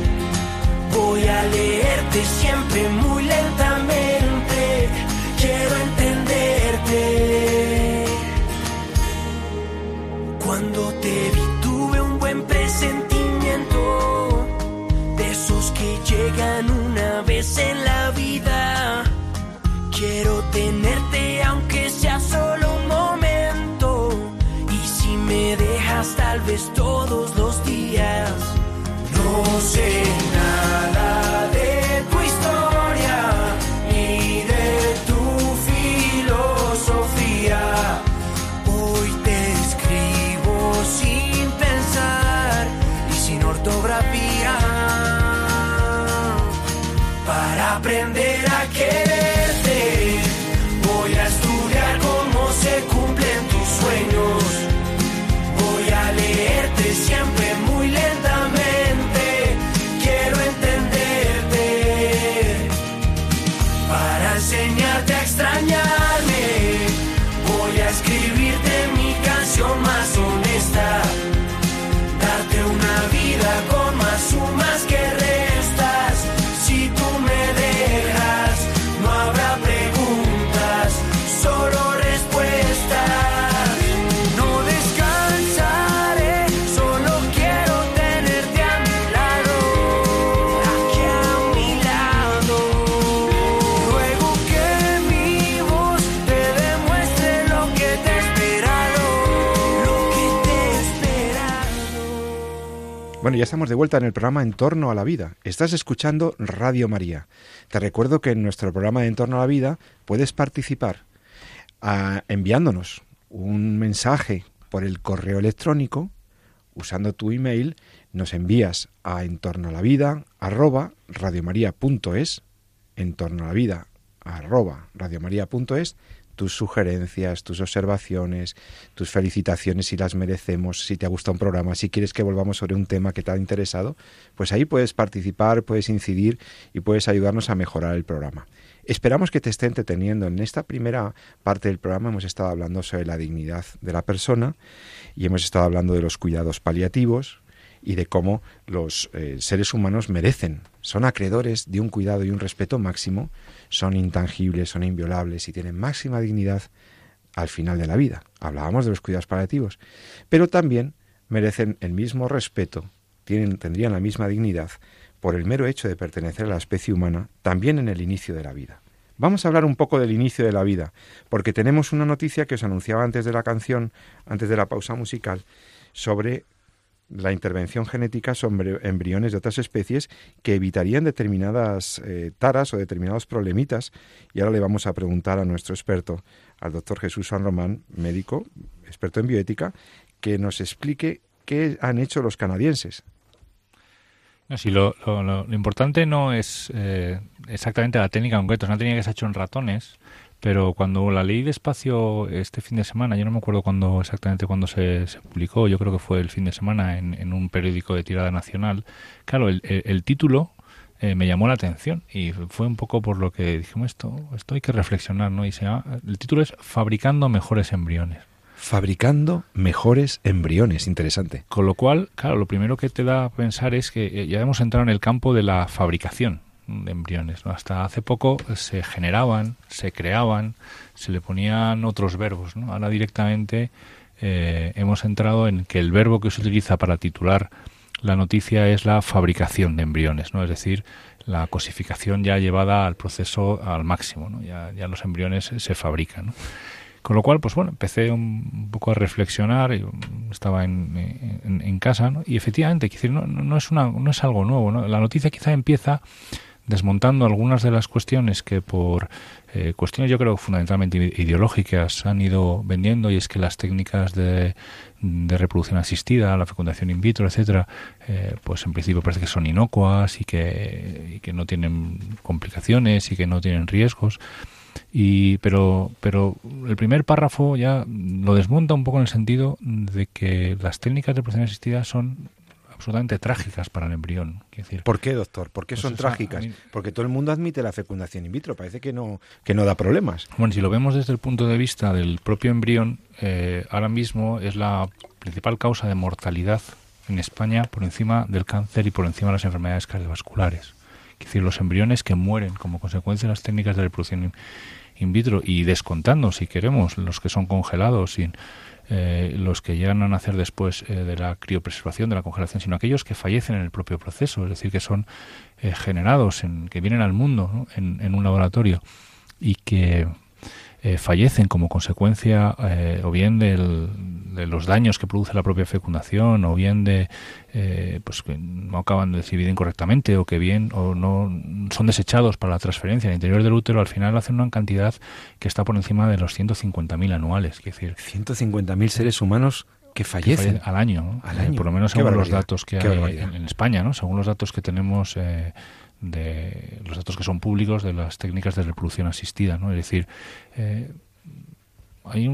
Voy a leerte siempre muy lentamente. No Bueno, ya estamos de vuelta en el programa En torno a la vida. Estás escuchando Radio María. Te recuerdo que en nuestro programa En torno a la vida puedes participar. a- enviándonos un mensaje por el correo electrónico, usando tu email, nos envías a entorno a la vida arroba radiomaria.es, entorno a la vida arroba radiomaria.es, tus sugerencias, tus observaciones, tus felicitaciones si las merecemos, si te ha gustado un programa, si quieres que volvamos sobre un tema que te ha interesado, pues ahí puedes participar, puedes incidir y puedes ayudarnos a mejorar el programa. Esperamos que te esté entreteniendo. En esta primera parte del programa hemos estado hablando sobre la dignidad de la persona y hemos estado hablando de los cuidados paliativos y de cómo los eh, seres humanos merecen, son acreedores de un cuidado y un respeto máximo, son intangibles, son inviolables y tienen máxima dignidad al final de la vida. Hablábamos de los cuidados paliativos, pero también merecen el mismo respeto, tienen, tendrían la misma dignidad por el mero hecho de pertenecer a la especie humana, también en el inicio de la vida. Vamos a hablar un poco del inicio de la vida, porque tenemos una noticia que os anunciaba antes de la canción, antes de la pausa musical, sobre la intervención genética sobre embriones de otras especies que evitarían determinadas eh, taras o determinados problemitas. Y ahora le vamos a preguntar a nuestro experto, al doctor Jesús San Román, médico, experto en bioética, que nos explique qué han hecho los canadienses. Lo, importante no es eh, exactamente la técnica concreta, es una técnica que se ha hecho en ratones, pero cuando la leí despacio este fin de semana, yo no me acuerdo cuándo exactamente cuándo se, se publicó, yo creo que fue el fin de semana en, en un periódico de tirada nacional, claro, el, el- el título eh, me llamó la atención y fue un poco por lo que dijimos esto, esto hay que reflexionar, ¿no? Y se llama- el título es Fabricando mejores embriones. Fabricando mejores embriones, interesante. Con lo cual, claro, lo primero que te da a pensar es que eh, ya hemos entrado en el campo de la fabricación de embriones. ¿no? Hasta hace poco se generaban, se creaban, se le ponían otros verbos. ¿no? Ahora directamente eh, hemos entrado en que el verbo que se utiliza para titular la noticia es la fabricación de embriones, ¿no? es decir, la cosificación ya llevada al proceso al máximo. ¿no? Ya, ya los embriones se fabrican. ¿no? Con lo cual, pues bueno, empecé un, poco a reflexionar, estaba en, en- casa, ¿no? y efectivamente, decir, no- no es una, no es algo nuevo, ¿no? La noticia quizá empieza desmontando algunas de las cuestiones que por eh, cuestiones yo creo fundamentalmente ide- ideológicas han ido vendiendo y es que las técnicas de, de reproducción asistida, la fecundación in vitro, etcétera, eh, pues en principio parece que son inocuas y que, y que no tienen complicaciones y que no tienen riesgos. Y pero pero el primer párrafo ya lo desmonta un poco en el sentido de que las técnicas de reproducción asistida son absolutamente trágicas para el embrión decir ¿Por qué, doctor? ¿Por qué Pues son esa- trágicas? mí- Porque todo el mundo admite la fecundación in vitro, parece que no, que no da problemas. Bueno, si lo vemos desde el punto de vista del propio embrión, eh, ahora mismo es la principal causa de mortalidad en España por encima del cáncer y por encima de las enfermedades cardiovasculares. Es decir, los embriones que mueren como consecuencia de las técnicas de reproducción in, in vitro y descontando, si queremos, los que son congelados y eh, los que llegan a nacer después eh, de la criopreservación, de la congelación, sino aquellos que fallecen en el propio proceso, es decir, que son eh, generados, en, que vienen al mundo en, en un laboratorio y que eh, fallecen como consecuencia eh, o bien del- de los daños que produce la propia fecundación o bien de eh, pues que no acaban de recibir incorrectamente o que bien o no son desechados para la transferencia al interior del útero al final hacen una cantidad que está por encima de los 150.000 anuales es decir 150.000 seres humanos que fallecen. falle- al año, ¿no? Al año. por lo menos según los datos que hay en, en España, ¿no? Según los datos que tenemos eh, de los datos que son públicos de las técnicas de reproducción asistida, ¿no? Es decir, eh, hay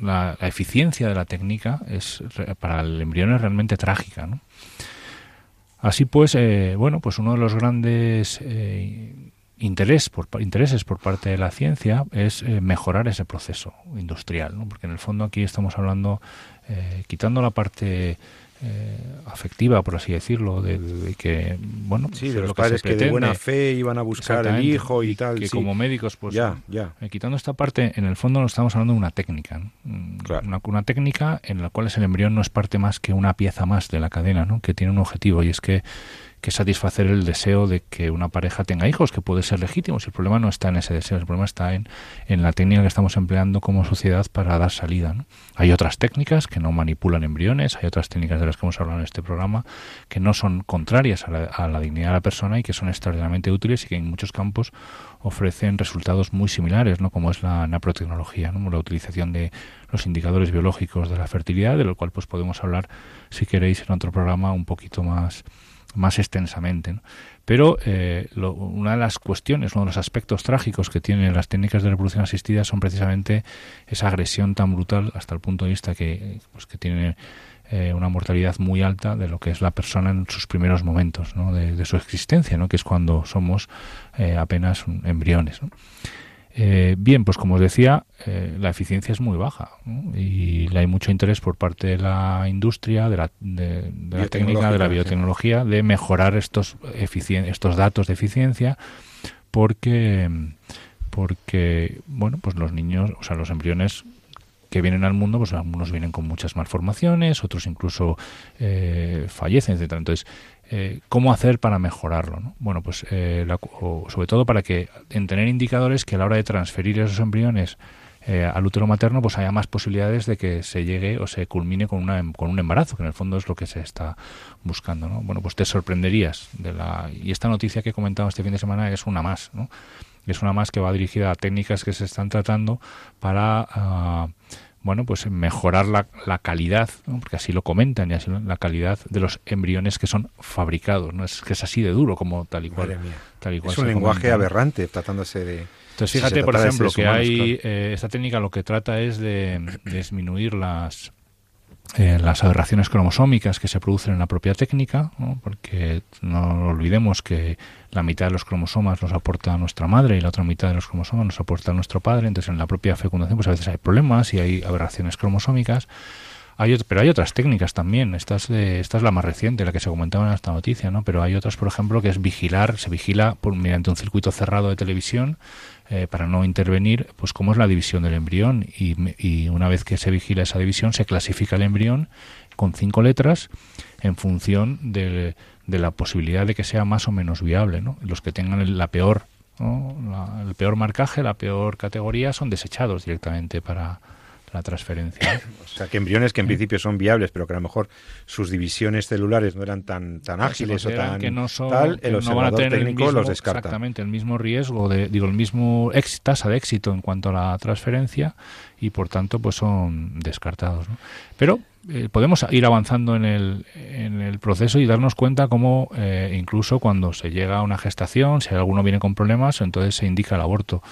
la, eficiencia de la técnica es para el embrión es realmente trágica, ¿no? Así pues, eh, bueno, pues uno de los grandes eh, por, intereses por parte de la ciencia es eh, mejorar ese proceso industrial, ¿no? porque en el fondo aquí estamos hablando, quitando la parte eh, afectiva, por así decirlo, de, de que, bueno, Sí, pues de lo los que padres que de pretende- buena fe iban a buscar el hijo y, tal. que sí. como médicos, pues ya, ya. eh, quitando esta parte, en el fondo no estamos hablando de una técnica. ¿no? Claro. Una, una técnica en la cual el embrión no es parte más que una pieza más de la cadena, ¿no? que tiene un objetivo y es que, que satisfacer el deseo de que una pareja tenga hijos, que puede ser legítimo. Si el problema no está en ese deseo, el problema está en, en la técnica que estamos empleando como sociedad para dar salida. Hay otras técnicas que no manipulan embriones, hay otras técnicas de las que hemos hablado en este programa que no son contrarias a la, a la dignidad de la persona y que son extraordinariamente útiles y que en muchos campos ofrecen resultados muy similares, ¿no? como es la naprotecnología, ¿no? la utilización de los indicadores biológicos de la fertilidad, de lo cual pues podemos hablar, si queréis, en otro programa un poquito más más extensamente. Pero eh, una de las cuestiones, uno de los aspectos trágicos que tienen las técnicas de reproducción asistida son precisamente esa agresión tan brutal hasta el punto de vista que, pues, que tiene eh, una mortalidad muy alta de lo que es la persona en sus primeros momentos de, su existencia, que es cuando somos eh, apenas embriones. Eh, bien, pues como os decía, eh, la eficiencia es muy baja y hay mucho interés por parte de la industria, de la, de, la técnica, de la biotecnología, de mejorar estos, estos datos de eficiencia porque, porque, bueno, pues los niños, o sea, los embriones que vienen al mundo, pues algunos vienen con muchas malformaciones, otros incluso eh, fallecen, etc. Entonces, eh, ¿cómo hacer para mejorarlo? ¿no? Bueno, pues eh, sobre todo para que en tener indicadores que a la hora de transferir esos embriones eh, al útero materno, pues haya más posibilidades de que se llegue o se culmine con, una, con un embarazo, que en el fondo es lo que se está buscando. ¿no? Bueno, pues te sorprenderías de la y esta noticia que he comentado este fin de semana es una más, ¿no? Es una más que va dirigida a técnicas que se están tratando para ah, bueno, pues mejorar la, la calidad, porque así lo comentan, y así la calidad de los embriones que son fabricados, ¿no? Es que es así de duro como tal y cual. Tal y cual es un lenguaje aberrante tratándose de... Entonces fíjate, por ejemplo, que hay eh, esta técnica lo que trata es de disminuir las eh, las aberraciones cromosómicas que se producen en la propia técnica, porque no olvidemos que la mitad de los cromosomas nos aporta nuestra madre y la otra mitad de los cromosomas nos aporta nuestro padre, entonces en la propia fecundación pues a veces hay problemas y hay aberraciones cromosómicas. Hay, pero hay otras técnicas también. Esta es, esta es la más reciente, la que se comentaba en esta noticia, ¿no? Pero hay otras, por ejemplo, que es vigilar, se vigila por, mediante un circuito cerrado de televisión eh, para no intervenir, pues cómo es la división del embrión. Y, y, una vez que se vigila esa división, se clasifica el embrión con cinco letras en función de, de la posibilidad de que sea más o menos viable. ¿no? Los que tengan la peor, el peor marcaje, la peor categoría, son desechados directamente para, la transferencia. O sea, que embriones que en principio son viables, pero que a lo mejor sus divisiones celulares no eran tan, tan ágiles o tan que no son, tal, el observador técnico los descarta. Exactamente, el mismo riesgo, de, digo, el mismo tasa de éxito en cuanto a la transferencia y por tanto pues son descartados. Pero eh, podemos ir avanzando en el, en el proceso y darnos cuenta cómo eh, incluso cuando se llega a una gestación, si alguno viene con problemas, entonces se indica el aborto.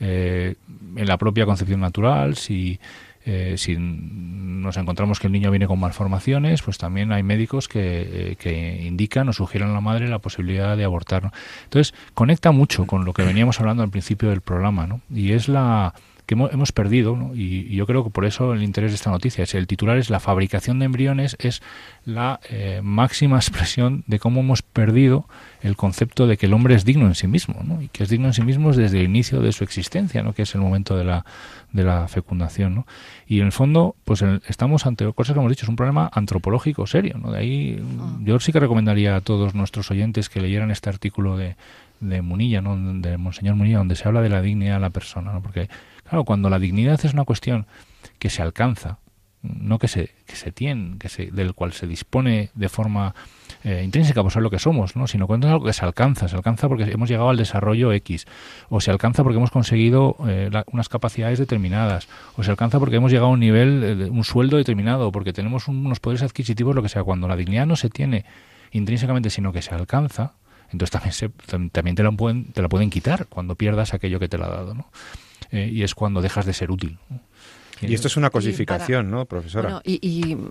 Eh, en la propia concepción natural, si eh, si nos encontramos que el niño viene con malformaciones, pues también hay médicos que, eh, que indican o sugieren a la madre la posibilidad de abortar. Entonces, conecta mucho con lo que veníamos hablando al principio del programa, ¿no? Y es la que hemos perdido, ¿no? y, yo creo que por eso el interés de esta noticia es el titular es la fabricación de embriones es la eh, máxima expresión de cómo hemos perdido el concepto de que el hombre es digno en sí mismo, ¿no? y que es digno en sí mismo desde el inicio de su existencia, ¿no? que es el momento de la, de la fecundación. ¿no? Y en el fondo, pues estamos ante cosas que hemos dicho, es un problema antropológico serio. ¿no? De ahí ah. yo sí que recomendaría a todos nuestros oyentes que leyeran este artículo de, de Munilla, ¿no? de Monseñor Munilla, donde se habla de la dignidad de la persona, ¿no? porque claro, cuando la dignidad es una cuestión que se alcanza, no que se, que se tiene, que se, del cual se dispone de forma eh, intrínseca por ser lo que somos, ¿no? sino cuando es algo que se alcanza, se alcanza porque hemos llegado al desarrollo X, o se alcanza porque hemos conseguido eh, unas capacidades determinadas, o se alcanza porque hemos llegado a un nivel, un sueldo determinado, porque tenemos unos poderes adquisitivos, lo que sea. Cuando la dignidad no se tiene intrínsecamente, sino que se alcanza, entonces también, se, también te, la pueden, te la pueden quitar cuando pierdas aquello que te la ha dado. ¿no? Eh, y es cuando dejas de ser útil. Y esto es una cosificación, ¿no, profesora? y,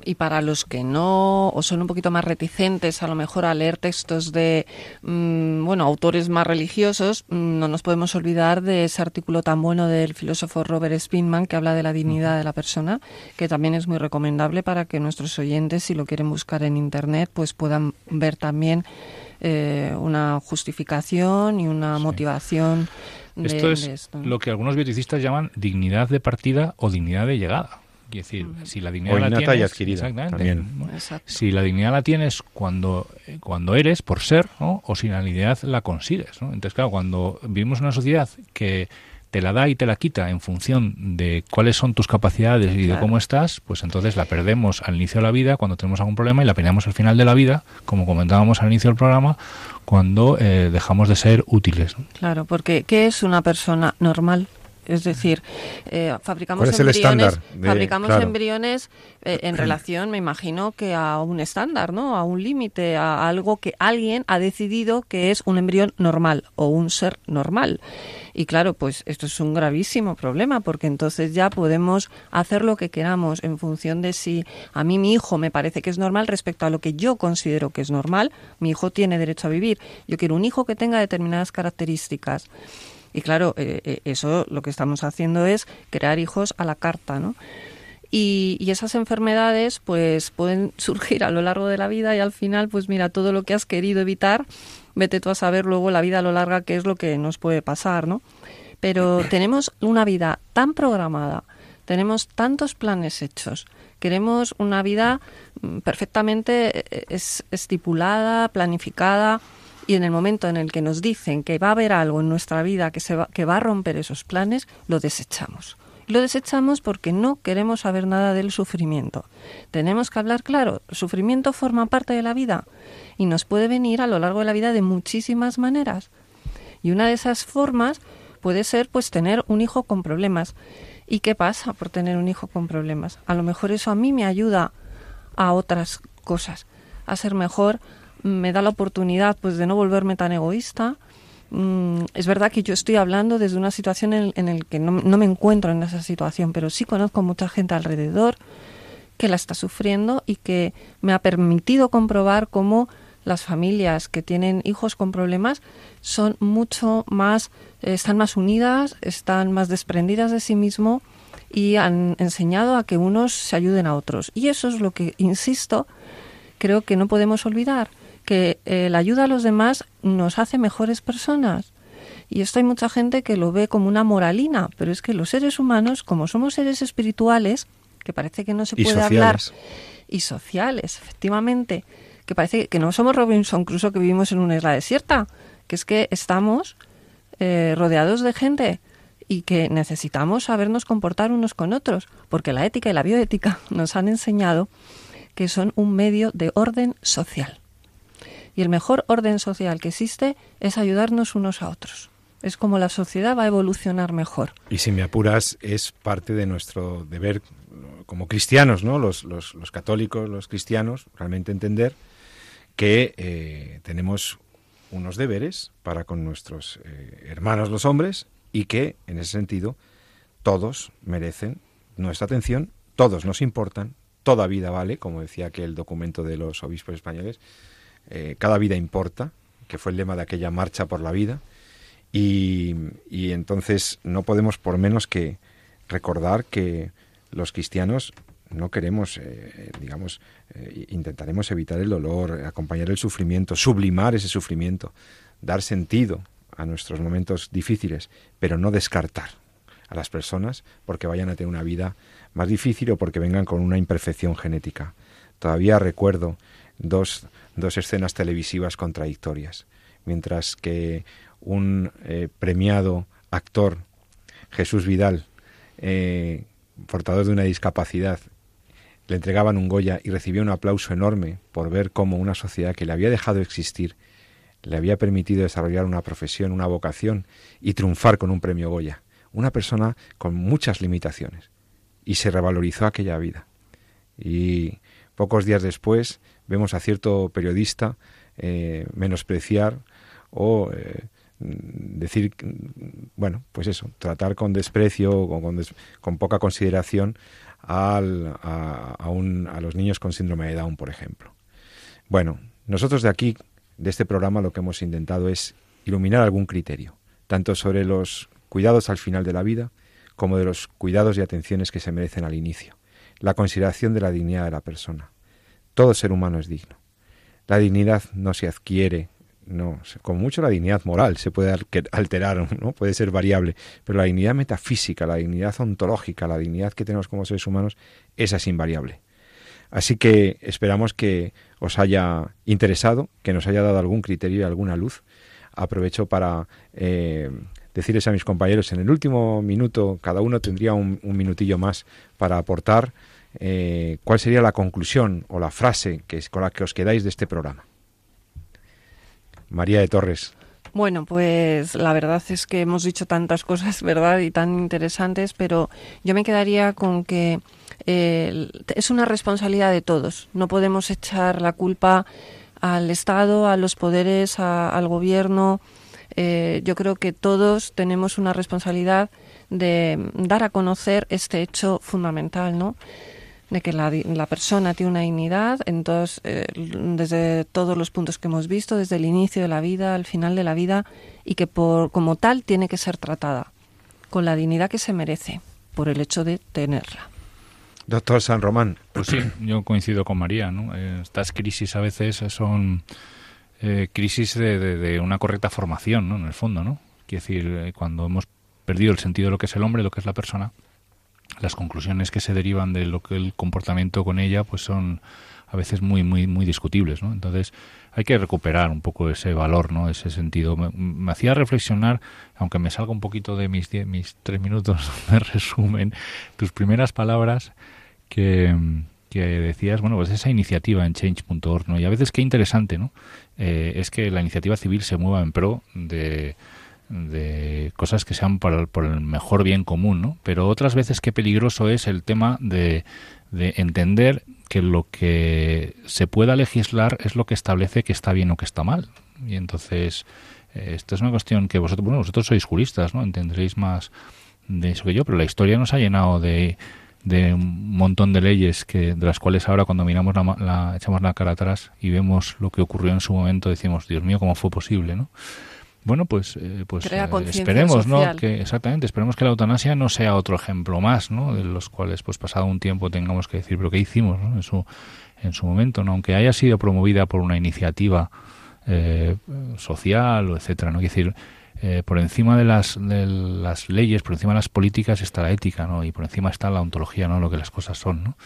y, para los que no, o son un poquito más reticentes a lo mejor a leer textos de, mm, bueno, autores más religiosos, mm, no nos podemos olvidar de ese artículo tan bueno del filósofo Robert Spinman que habla de la dignidad de la persona, que también es muy recomendable para que nuestros oyentes, si lo quieren buscar en Internet, pues puedan ver también eh, una justificación y una motivación esto es lo que algunos bioticistas llaman dignidad de partida o dignidad de llegada. Quiero decir, si la dignidad la tienes, y adquirida. Exactamente. Si la dignidad la tienes cuando, eh, cuando eres, por ser, ¿no? o si la dignidad la consigues. ¿no? Entonces, claro, cuando vivimos en una sociedad que te la da y te la quita en función de cuáles son tus capacidades y de cómo estás, pues entonces la perdemos al inicio de la vida cuando tenemos algún problema y la perdemos al final de la vida, como comentábamos al inicio del programa, cuando eh, dejamos de ser útiles. Claro, porque ¿qué es una persona normal? Es decir, eh, fabricamos embriones, fabricamos embriones eh, en relación, me imagino, que a un estándar, ¿no? A un límite, a algo que alguien ha decidido que es un embrión normal o un ser normal. Y claro, pues esto es un gravísimo problema porque entonces ya podemos hacer lo que queramos en función de si a mí mi hijo me parece que es normal respecto a lo que yo considero que es normal. Mi hijo tiene derecho a vivir. Yo quiero un hijo que tenga determinadas características. Y claro, eh, eh, eso lo que estamos haciendo es crear hijos a la carta, ¿no? Y, y, esas enfermedades pues pueden surgir a lo largo de la vida y al final pues mira todo lo que has querido evitar vete tú a saber luego la vida a lo larga qué es lo que nos puede pasar no pero tenemos una vida tan programada tenemos tantos planes hechos queremos una vida mm, perfectamente eh, estipulada planificada y en el momento en el que nos dicen que va a haber algo en nuestra vida que, se va, que va a romper esos planes, lo desechamos. Lo desechamos porque no queremos saber nada del sufrimiento. Tenemos que hablar claro, el sufrimiento forma parte de la vida y nos puede venir a lo largo de la vida de muchísimas maneras. Y una de esas formas puede ser pues tener un hijo con problemas. ¿Y qué pasa por tener un hijo con problemas? A lo mejor eso a mí me ayuda a otras cosas, a ser mejor, me da la oportunidad pues de no volverme tan egoísta. Mm, es verdad que yo estoy hablando desde una situación en, la que no, me encuentro en esa situación, pero sí conozco mucha gente alrededor que la está sufriendo y que me ha permitido comprobar cómo las familias que tienen hijos con problemas son mucho más, están más unidas, están más desprendidas de sí mismo y han enseñado a que unos se ayuden a otros. Y eso es lo que, insisto, creo que no podemos olvidar que eh, la ayuda a los demás nos hace mejores personas. Y esto hay mucha gente que lo ve como una moralina, pero es que los seres humanos, como somos seres espirituales, que parece que no se puede hablar, y sociales, efectivamente, que parece que no somos Robinson Crusoe que vivimos en una isla desierta, que es que estamos eh, rodeados de gente y que necesitamos sabernos comportar unos con otros, porque la ética y la bioética nos han enseñado que son un medio de orden social. Y el mejor orden social que existe es ayudarnos unos a otros. Es como la sociedad va a evolucionar mejor. Y si me apuras, es parte de nuestro deber como cristianos, ¿no? Los, los, católicos, los cristianos, realmente entender que eh, tenemos unos deberes para con nuestros eh, hermanos los hombres y que, en ese sentido, todos merecen nuestra atención, todos nos importan, toda vida vale, como decía aquel documento de los obispos españoles, eh, cada vida importa, que fue el lema de aquella marcha por la vida, y, entonces no podemos por menos que recordar que los cristianos no queremos, eh, digamos, eh, intentaremos evitar el dolor, acompañar el sufrimiento, sublimar ese sufrimiento, dar sentido a nuestros momentos difíciles, pero no descartar a las personas porque vayan a tener una vida más difícil o porque vengan con una imperfección genética. Todavía recuerdo dos, dos escenas televisivas contradictorias. Mientras que un eh, premiado actor, Jesús Vidal, eh, portador de una discapacidad, le entregaban un Goya y recibía un aplauso enorme por ver cómo una sociedad que le había dejado existir le había permitido desarrollar una profesión, una vocación y triunfar con un premio Goya. Una persona con muchas limitaciones. Y se revalorizó aquella vida. Y pocos días después vemos a cierto periodista eh, menospreciar o eh, decir, bueno, pues eso, tratar con desprecio o con, poca consideración al, a, a, los niños con síndrome de Down, por ejemplo. Bueno, nosotros de aquí, de este programa, lo que hemos intentado es iluminar algún criterio, tanto sobre los cuidados al final de la vida, como de los cuidados y atenciones que se merecen al inicio, la consideración de la dignidad de la persona, todo ser humano es digno. La dignidad no se adquiere no, con mucho la dignidad moral se puede alterar, ¿no? puede ser variable, pero la dignidad metafísica, la dignidad ontológica, la dignidad que tenemos como seres humanos, esa es invariable. Así que esperamos que os haya interesado, que nos haya dado algún criterio y alguna luz. Aprovecho para eh, decirles a mis compañeros, en el último minuto, cada uno tendría un, minutillo más para aportar eh, cuál sería la conclusión o la frase que es con la que os quedáis de este programa. María de Torres. Bueno, pues la verdad es que hemos dicho tantas cosas, ¿verdad? Y tan interesantes, pero yo me quedaría con que eh, es una responsabilidad de todos. No podemos echar la culpa al Estado, a los poderes, al gobierno. Eh, yo creo que todos tenemos una responsabilidad de dar a conocer este hecho fundamental, ¿no? De que la, la, persona tiene una dignidad en eh, desde todos los puntos que hemos visto, desde el inicio de la vida al final de la vida, y que por, como tal tiene que ser tratada con la dignidad que se merece por el hecho de tenerla. Doctor San Román. Pues sí, yo coincido con María. ¿no? Eh, estas crisis a veces son eh, crisis de, de, una correcta formación, ¿no? en el fondo. ¿no? Quiere decir, cuando hemos perdido el sentido de lo que es el hombre, lo que es la persona, las conclusiones que se derivan de lo que el comportamiento con ella pues son a veces muy muy muy discutibles ¿no? entonces hay que recuperar un poco ese valor no ese sentido me, hacía reflexionar aunque me salga un poquito de mis mis tres minutos de resumen tus primeras palabras que que decías, bueno, pues esa iniciativa en change.org, ¿no? Y a veces qué interesante, ¿no? Eh, es que la iniciativa civil se mueva en pro de, de cosas que sean por por el, mejor bien común, ¿no? Pero otras veces qué peligroso es el tema de, de entender que lo que se pueda legislar es lo que establece que está bien o que está mal. Y entonces, eh, esto es una cuestión que vosotros, bueno, vosotros sois juristas, ¿no? Entenderéis más de eso que yo, pero la historia nos ha llenado de, de un montón de leyes que de las cuales ahora cuando miramos la, la, echamos la cara atrás y vemos lo que ocurrió en su momento decimos Dios mío cómo fue posible no bueno, pues, eh, pues eh, esperemos, ¿no? Que exactamente, esperemos que la eutanasia no sea otro ejemplo más, ¿no? De los cuales, pues, pasado un tiempo tengamos que decir, pero qué hicimos, ¿no? En su en su momento, ¿no? Aunque haya sido promovida por una iniciativa eh, social o etcétera, ¿no? Quiere decir, por encima de las, de las leyes, por encima de las políticas está la ética, ¿no? Y por encima está la ontología, ¿no? Lo que las cosas son, ¿no?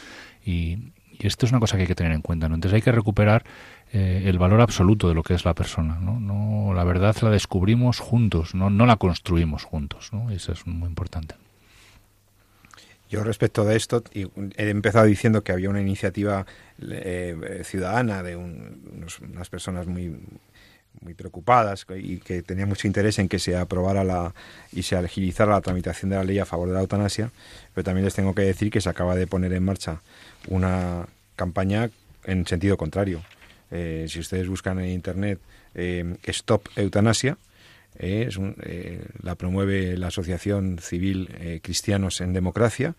Y, y esto es una cosa que hay que tener en cuenta, ¿no? Entonces hay que recuperar eh, el valor absoluto de lo que es la persona, ¿no? no la verdad la descubrimos juntos, no, no la construimos juntos, ¿no? Eso es muy importante. Yo respecto de esto, he empezado diciendo que había una iniciativa eh, ciudadana de unas personas muy muy preocupadas y que tenía mucho interés en que se aprobara la y se agilizara la tramitación de la ley a favor de la eutanasia, pero también les tengo que decir que se acaba de poner en marcha una campaña en sentido contrario. Eh, si ustedes buscan en internet eh, Stop Eutanasia, eh, la promueve la Asociación Civil Cristianos en Democracia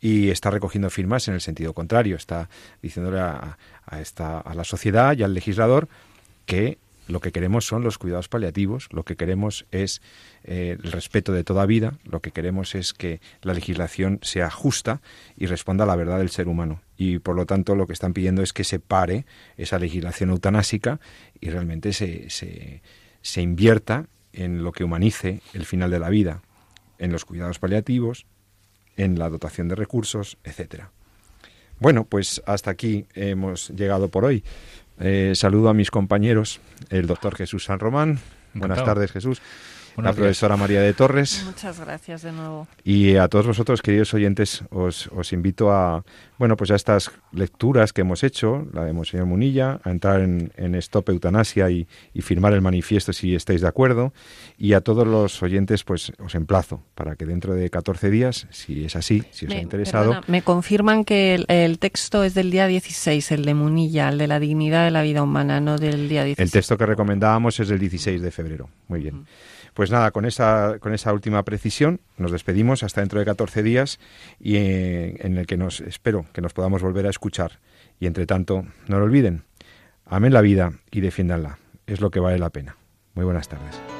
y está recogiendo firmas en el sentido contrario. Está diciéndole a, a, esta, a la sociedad y al legislador que lo que queremos son los cuidados paliativos, lo que queremos es eh, el respeto de toda vida, lo que queremos es que la legislación sea justa y responda a la verdad del ser humano. Y por lo tanto lo que están pidiendo es que se pare esa legislación eutanásica y realmente se, se, se invierta en lo que humanice el final de la vida, en los cuidados paliativos, en la dotación de recursos, etcétera. Bueno, pues hasta aquí hemos llegado por hoy. Eh, saludo a mis compañeros, el doctor Jesús San Román. Buenas tardes, Jesús la profesora María de Torres. Muchas gracias de nuevo. Y a todos vosotros, queridos oyentes, os, os invito a, bueno, pues a estas lecturas que hemos hecho, la de Monseñor Munilla, a entrar en, en Stop Eutanasia y, firmar el manifiesto si estáis de acuerdo. Y a todos los oyentes, pues os emplazo para que dentro de 14 días, si es así, si os ha interesado. me confirman que el, texto es del día 16, el de Munilla, el de la dignidad de la vida humana, no del día 16. El texto que recomendábamos es del 16 de febrero. Muy bien. Pues nada, con esa, con esa última precisión nos despedimos hasta dentro de 14 días y eh, en, el que nos espero que nos podamos volver a escuchar. Y entre tanto, no lo olviden, amen la vida y defiéndanla. Es lo que vale la pena. Muy buenas tardes.